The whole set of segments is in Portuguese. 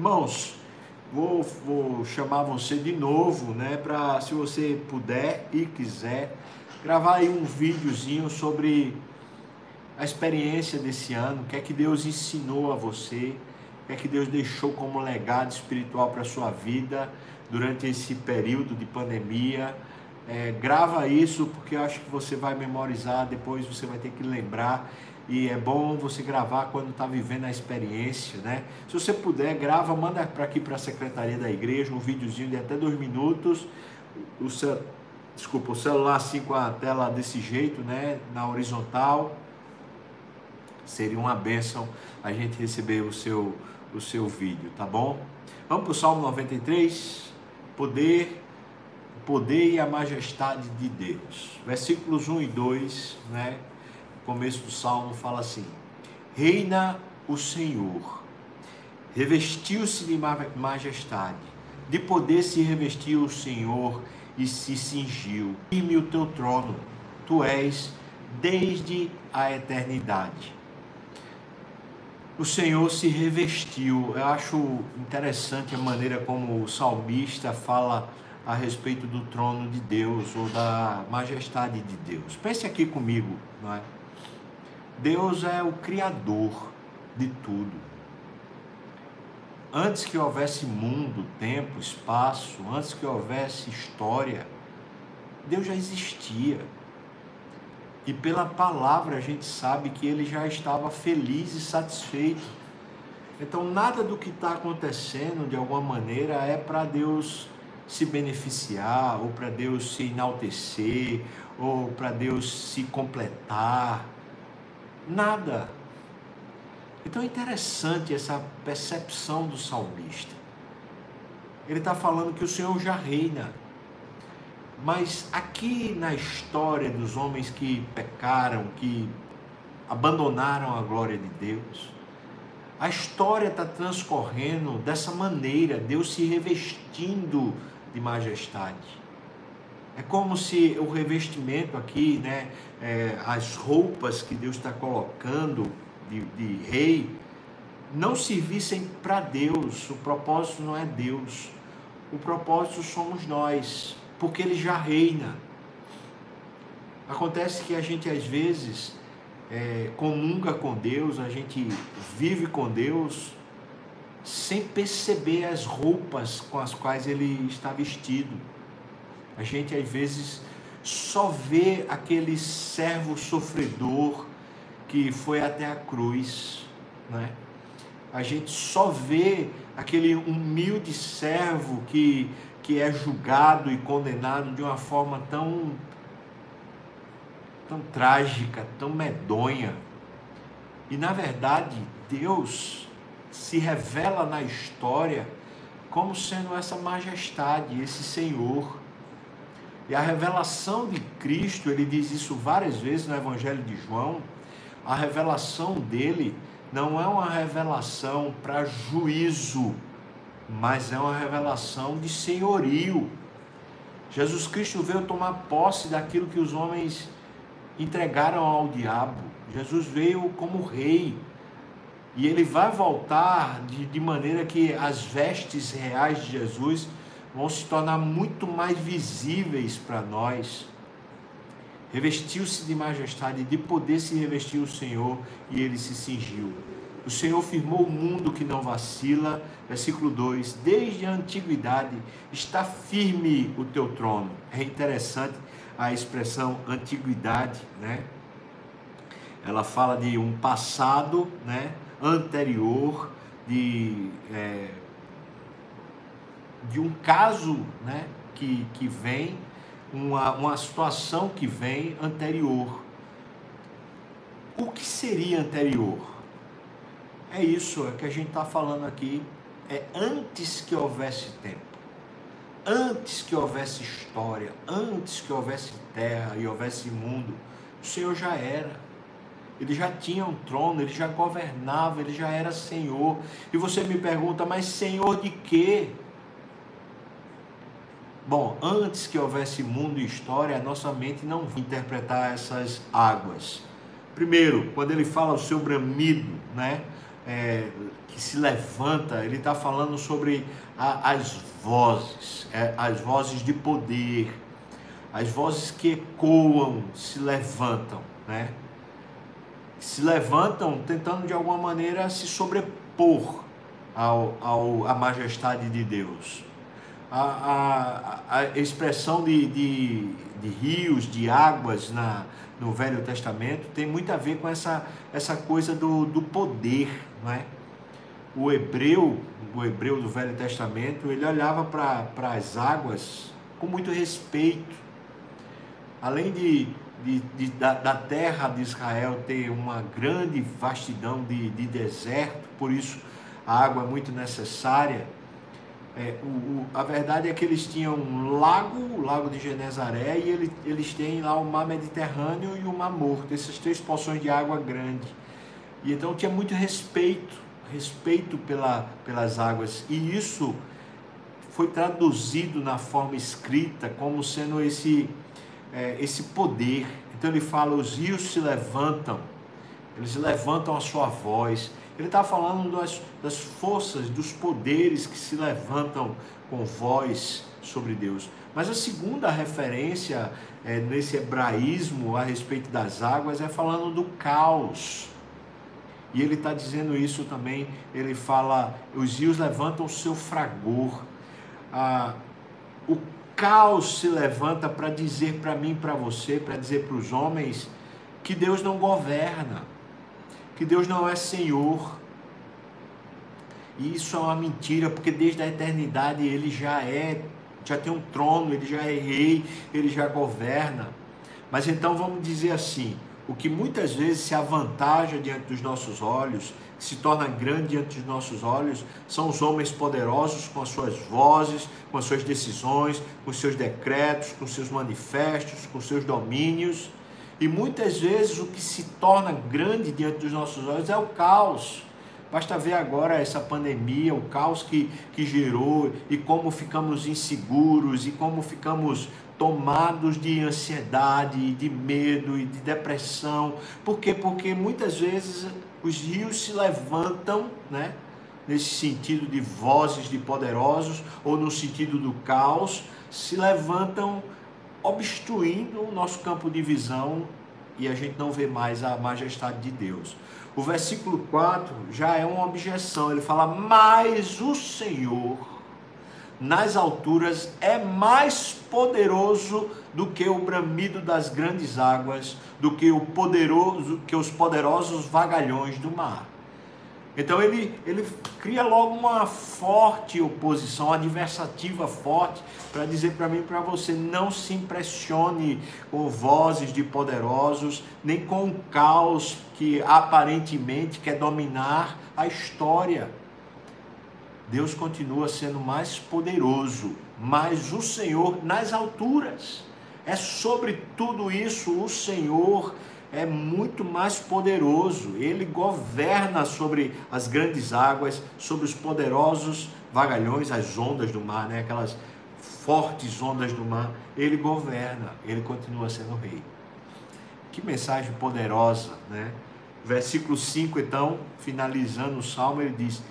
Irmãos, vou, vou chamar você de novo, né, para se você puder e quiser, gravar aí um videozinho sobre a experiência desse ano, o que é que Deus ensinou a você, o que é que Deus deixou como legado espiritual para a sua vida durante esse período de pandemia. É, grava isso porque eu acho que você vai memorizar, depois você vai ter que lembrar e é bom você gravar quando está vivendo a experiência, né? Se você puder, grava, manda para aqui para a secretaria da igreja um videozinho de até dois minutos. O seu, desculpa, o celular assim com a tela desse jeito, né? Na horizontal. Seria uma bênção a gente receber o seu, o seu vídeo, tá bom? Vamos para o Salmo 93. Poder poder e a majestade de Deus. Versículos 1 e 2, né? Começo do salmo fala assim: Reina o Senhor, revestiu-se de majestade, de poder se revestiu o Senhor e se cingiu. Firme o teu trono, tu és desde a eternidade. O Senhor se revestiu. Eu acho interessante a maneira como o salmista fala a respeito do trono de Deus ou da majestade de Deus. Pense aqui comigo, não é? Deus é o criador de tudo. Antes que houvesse mundo, tempo, espaço, antes que houvesse história, Deus já existia. E pela palavra a gente sabe que ele já estava feliz e satisfeito. Então, nada do que está acontecendo, de alguma maneira, é para Deus se beneficiar, ou para Deus se enaltecer, ou para Deus se completar. Nada. Então é interessante essa percepção do salmista. Ele está falando que o Senhor já reina. Mas aqui na história dos homens que pecaram, que abandonaram a glória de Deus, a história está transcorrendo dessa maneira, Deus se revestindo de majestade. É como se o revestimento aqui, né, é, as roupas que Deus está colocando de, de rei, não servissem para Deus. O propósito não é Deus. O propósito somos nós, porque Ele já reina. Acontece que a gente às vezes é, comunga com Deus, a gente vive com Deus, sem perceber as roupas com as quais ele está vestido. A gente às vezes só vê aquele servo sofredor que foi até a cruz, né? A gente só vê aquele humilde servo que, que é julgado e condenado de uma forma tão tão trágica, tão medonha. E na verdade, Deus se revela na história como sendo essa majestade, esse Senhor. E a revelação de Cristo, ele diz isso várias vezes no Evangelho de João, a revelação dele não é uma revelação para juízo, mas é uma revelação de senhorio. Jesus Cristo veio tomar posse daquilo que os homens entregaram ao diabo. Jesus veio como rei, e ele vai voltar de, de maneira que as vestes reais de Jesus vão se tornar muito mais visíveis para nós. Revestiu-se de majestade, de poder se revestiu o Senhor e ele se cingiu. O Senhor firmou o mundo que não vacila. Versículo 2: Desde a antiguidade está firme o teu trono. É interessante a expressão antiguidade, né? Ela fala de um passado, né? Anterior de, é, de um caso né, que, que vem, uma, uma situação que vem anterior. O que seria anterior? É isso é que a gente está falando aqui. É antes que houvesse tempo, antes que houvesse história, antes que houvesse terra e houvesse mundo, o Senhor já era ele já tinha um trono, ele já governava, ele já era senhor. E você me pergunta, mas senhor de quê? Bom, antes que houvesse mundo e história, a nossa mente não interpretar essas águas. Primeiro, quando ele fala o seu bramido, né? É, que se levanta, ele está falando sobre a, as vozes, é, as vozes de poder, as vozes que ecoam, se levantam, né? Se levantam tentando de alguma maneira se sobrepor ao, ao, à majestade de Deus. A, a, a expressão de, de, de, rios, de águas na, no Velho Testamento tem muito a ver com essa, essa coisa do, do poder, não é? O hebreu, o hebreu do Velho Testamento, ele olhava para as águas com muito respeito. Além de, de, de da, da, terra de Israel ter uma grande vastidão de, de deserto, por isso a água é muito necessária. É, o, o, a verdade é que eles tinham um lago, o lago de Genezaré, e ele, eles têm lá o mar Mediterrâneo e o mar Morto, essas três porções de água grande. E então tinha muito respeito, respeito pela, pelas águas. E isso foi traduzido na forma escrita como sendo esse, é, esse poder. Então ele fala: os rios se levantam, eles levantam a sua voz, ele está falando das, das forças, dos poderes que se levantam com voz sobre Deus. Mas a segunda referência é, nesse hebraísmo a respeito das águas é falando do caos. E ele está dizendo isso também. Ele fala: os rios levantam o seu fragor. Ah, o caos se levanta para dizer para mim, para você, para dizer para os homens que Deus não governa que Deus não é Senhor. E isso é uma mentira, porque desde a eternidade ele já é, já tem um trono, ele já é rei, ele já governa. Mas então vamos dizer assim: o que muitas vezes se avantaja diante dos nossos olhos, se torna grande diante dos nossos olhos, são os homens poderosos com as suas vozes, com as suas decisões, com seus decretos, com seus manifestos, com seus domínios. E muitas vezes o que se torna grande diante dos nossos olhos é o caos. Basta ver agora essa pandemia, o caos que, que gerou e como ficamos inseguros e como ficamos tomados de ansiedade, de medo e de depressão. Por quê? Porque muitas vezes os rios se levantam, né? Nesse sentido de vozes de poderosos ou no sentido do caos, se levantam obstruindo o nosso campo de visão e a gente não vê mais a majestade de Deus. O versículo 4 já é uma objeção, ele fala: Mas o Senhor nas alturas é mais poderoso do que o bramido das grandes águas, do que o poderoso, que os poderosos vagalhões do mar. Então ele, ele cria logo uma forte oposição, uma adversativa forte, para dizer para mim e para você: não se impressione com vozes de poderosos, nem com o caos que aparentemente quer dominar a história. Deus continua sendo mais poderoso, mas o Senhor nas alturas. É sobre tudo isso o Senhor é muito mais poderoso. Ele governa sobre as grandes águas, sobre os poderosos vagalhões, as ondas do mar, né? aquelas fortes ondas do mar. Ele governa, ele continua sendo rei. Que mensagem poderosa, né? Versículo 5, então, finalizando o salmo, ele diz: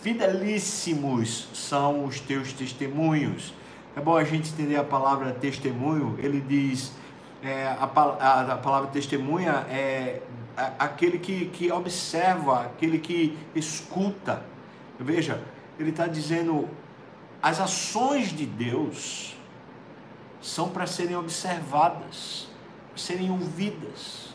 Fidelíssimos são os teus testemunhos. É bom a gente entender a palavra testemunho. Ele diz: é, a, a, a, palavra testemunha é aquele que, que observa, aquele que escuta. Veja, ele está dizendo: as ações de Deus são para serem observadas, serem ouvidas.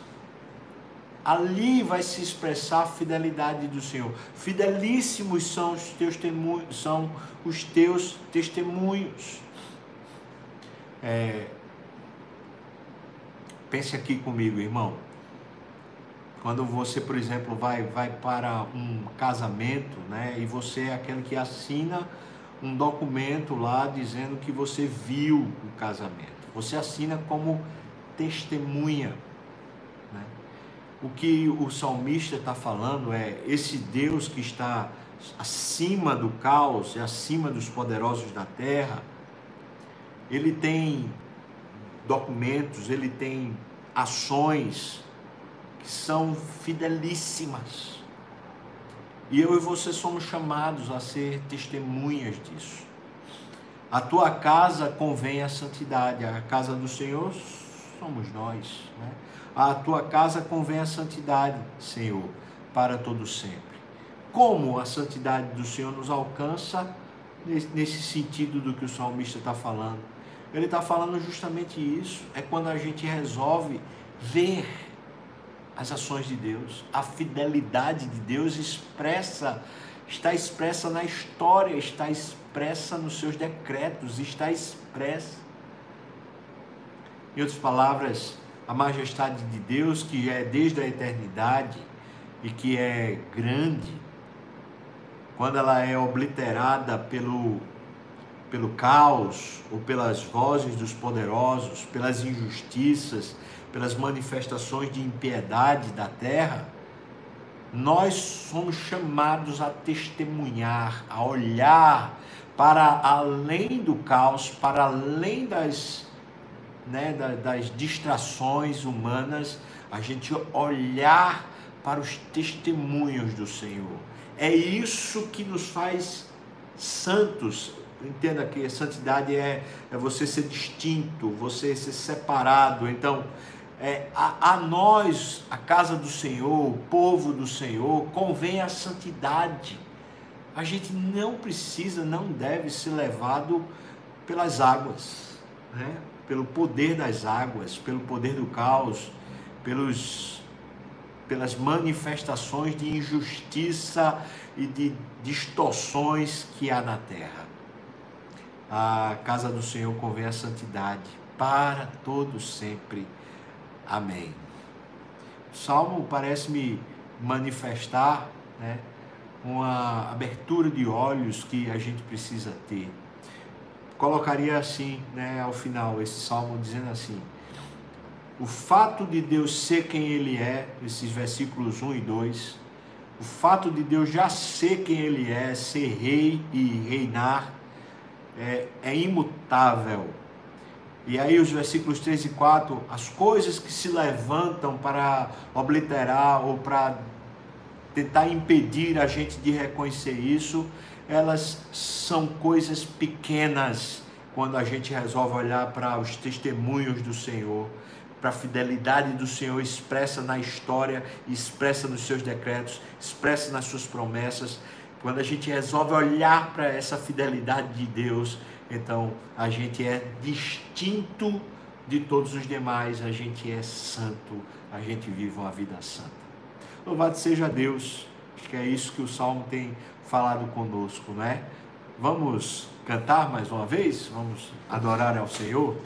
Ali vai se expressar a fidelidade do Senhor. Fidelíssimos são os teus testemunhos, são os teus testemunhos. É, Pense aqui comigo, irmão. Quando você, por exemplo, vai, vai para um casamento, né, e você é aquele que assina um documento lá dizendo que você viu o casamento. Você assina como testemunha. O que o salmista está falando é esse Deus que está acima do caos e acima dos poderosos da terra, ele tem documentos, ele tem ações que são fidelíssimas. E eu e você somos chamados a ser testemunhas disso. A tua casa convém a santidade, a casa do Senhor somos nós. Né? A tua casa convém a santidade, Senhor, para todo sempre. Como a santidade do Senhor nos alcança nesse sentido do que o salmista está falando? Ele está falando justamente isso. É quando a gente resolve ver as ações de Deus, a fidelidade de Deus expressa, está expressa na história, está expressa nos seus decretos, está expressa. Em outras palavras, a majestade de Deus, que é desde a eternidade e que é grande, quando ela é obliterada pelo, pelo caos ou pelas vozes dos poderosos, pelas injustiças, pelas manifestações de impiedade da terra, nós somos chamados a testemunhar, a olhar para além do caos, para além das, né, das distrações humanas, a gente olhar para os testemunhos do Senhor. É isso que nos faz santos. Entenda que a santidade é, é você ser distinto, você ser separado. Então, é, a, a, nós, a casa do Senhor, o povo do Senhor, convém a santidade. A gente não precisa, não deve ser levado pelas águas, né? Pelo poder das águas, pelo poder do caos, pelos, pelas manifestações de injustiça e de distorções que há na terra. A casa do Senhor convém a santidade para todo sempre Amém. O Salmo parece-me manifestar né, uma abertura de olhos que a gente precisa ter. Colocaria assim, né, ao final, esse salmo dizendo assim: o fato de Deus ser quem Ele é, esses versículos 1 e 2, o fato de Deus já ser quem Ele é, ser rei e reinar, é, é imutável. E aí os versículos 3 e 4, as coisas que se levantam para obliterar ou para tentar impedir a gente de reconhecer isso, elas são coisas pequenas quando a gente resolve olhar para os testemunhos do Senhor, para a fidelidade do Senhor expressa na história, expressa nos seus decretos, expressa nas suas promessas. Quando a gente resolve olhar para essa fidelidade de Deus, então, a gente é distinto de todos os demais, a gente é santo, a gente vive uma vida santa. Louvado seja Deus, acho que é isso que o Salmo tem falado conosco, não é? Vamos cantar mais uma vez? Vamos adorar ao Senhor?